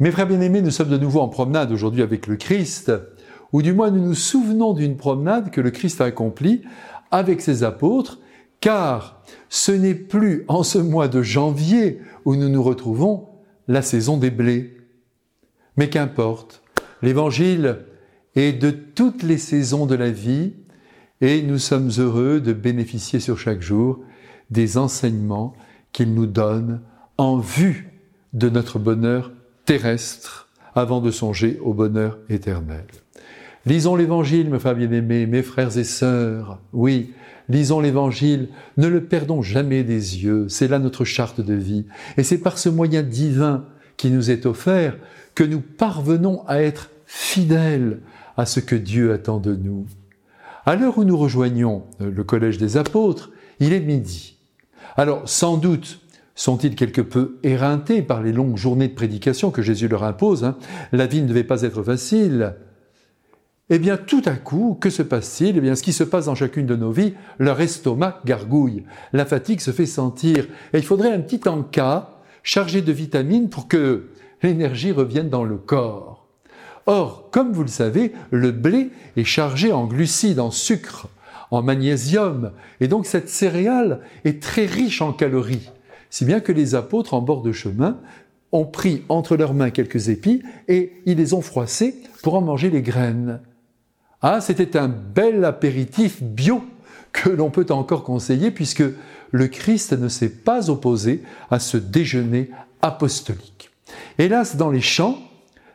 Mes frères bien-aimés, nous sommes de nouveau en promenade aujourd'hui avec le Christ, ou du moins nous nous souvenons d'une promenade que le Christ a accomplie avec ses apôtres, car ce n'est plus en ce mois de janvier où nous nous retrouvons la saison des blés. Mais qu'importe, l'Évangile est de toutes les saisons de la vie et nous sommes heureux de bénéficier sur chaque jour des enseignements qu'il nous donne en vue de notre bonheur terrestre avant de songer au bonheur éternel. Lisons l'Évangile, mes frères bien-aimés, mes frères et sœurs. Oui, lisons l'Évangile, ne le perdons jamais des yeux, c'est là notre charte de vie. Et c'est par ce moyen divin qui nous est offert que nous parvenons à être fidèles à ce que Dieu attend de nous. À l'heure où nous rejoignons le collège des apôtres, il est midi. Alors, sans doute, sont-ils quelque peu éreintés par les longues journées de prédication que Jésus leur impose hein? La vie ne devait pas être facile. Eh bien, tout à coup, que se passe-t-il? Eh bien, ce qui se passe dans chacune de nos vies, leur estomac gargouille, la fatigue se fait sentir, et il faudrait un petit encas chargé de vitamines pour que l'énergie revienne dans le corps. Or, comme vous le savez, le blé est chargé en glucides, en sucre, en magnésium, et donc cette céréale est très riche en calories, si bien que les apôtres en bord de chemin ont pris entre leurs mains quelques épis et ils les ont froissés pour en manger les graines. Ah, c'était un bel apéritif bio que l'on peut encore conseiller puisque le Christ ne s'est pas opposé à ce déjeuner apostolique. Hélas, dans les champs,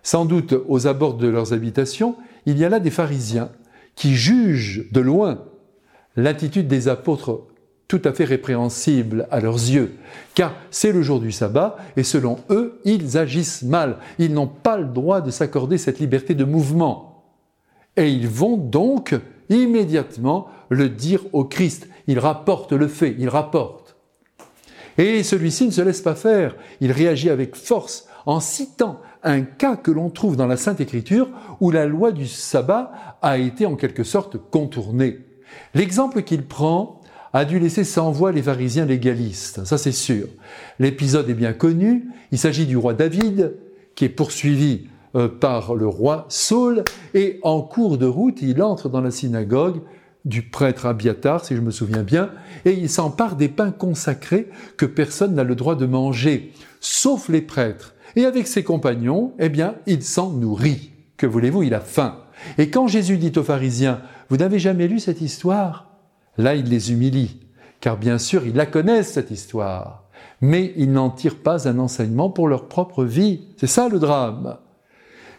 sans doute aux abords de leurs habitations, il y a là des pharisiens qui jugent de loin l'attitude des apôtres tout à fait répréhensible à leurs yeux, car c'est le jour du sabbat, et selon eux, ils agissent mal. Ils n'ont pas le droit de s'accorder cette liberté de mouvement. Et ils vont donc immédiatement le dire au Christ. Il rapporte le fait, il rapporte. Et celui-ci ne se laisse pas faire. Il réagit avec force en citant un cas que l'on trouve dans la Sainte Écriture où la loi du sabbat a été en quelque sorte contournée. L'exemple qu'il prend a dû laisser sans voix les pharisiens légalistes, ça c'est sûr. L'épisode est bien connu, il s'agit du roi David qui est poursuivi euh, par le roi Saul, et en cours de route, il entre dans la synagogue du prêtre Abiatar, si je me souviens bien, et il s'empare des pains consacrés que personne n'a le droit de manger, sauf les prêtres. Et avec ses compagnons, eh bien, il s'en nourrit. Que voulez-vous, il a faim. Et quand Jésus dit aux pharisiens, vous n'avez jamais lu cette histoire? Là, il les humilie, car bien sûr, ils la connaissent, cette histoire, mais ils n'en tirent pas un enseignement pour leur propre vie. C'est ça le drame.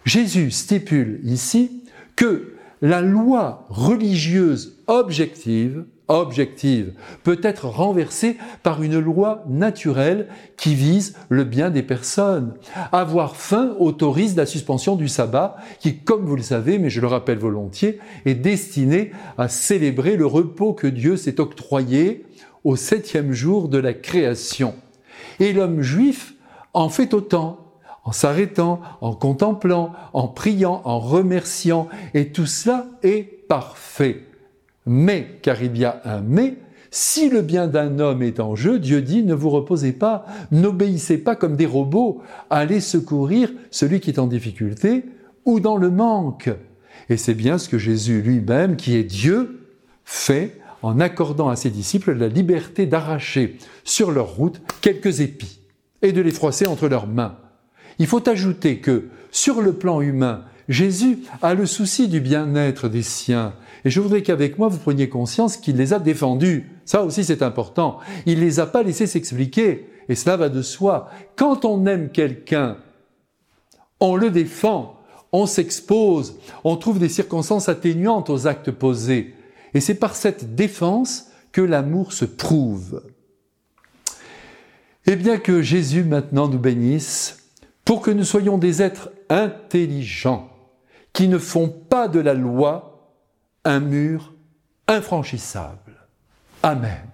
Jésus stipule ici que la loi religieuse objective, objective peut être renversée par une loi naturelle qui vise le bien des personnes. Avoir faim autorise la suspension du sabbat qui, comme vous le savez, mais je le rappelle volontiers, est destiné à célébrer le repos que Dieu s'est octroyé au septième jour de la création. Et l'homme juif en fait autant en s'arrêtant, en contemplant, en priant, en remerciant, et tout cela est parfait. Mais, car il y a un mais, si le bien d'un homme est en jeu, Dieu dit ne vous reposez pas, n'obéissez pas comme des robots, allez secourir celui qui est en difficulté ou dans le manque. Et c'est bien ce que Jésus lui-même, qui est Dieu, fait en accordant à ses disciples la liberté d'arracher sur leur route quelques épis et de les froisser entre leurs mains. Il faut ajouter que, sur le plan humain, Jésus a le souci du bien-être des siens. Et je voudrais qu'avec moi, vous preniez conscience qu'il les a défendus. Ça aussi, c'est important. Il les a pas laissés s'expliquer. Et cela va de soi. Quand on aime quelqu'un, on le défend, on s'expose, on trouve des circonstances atténuantes aux actes posés. Et c'est par cette défense que l'amour se prouve. Et bien que Jésus maintenant nous bénisse, pour que nous soyons des êtres intelligents qui ne font pas de la loi un mur infranchissable. Amen.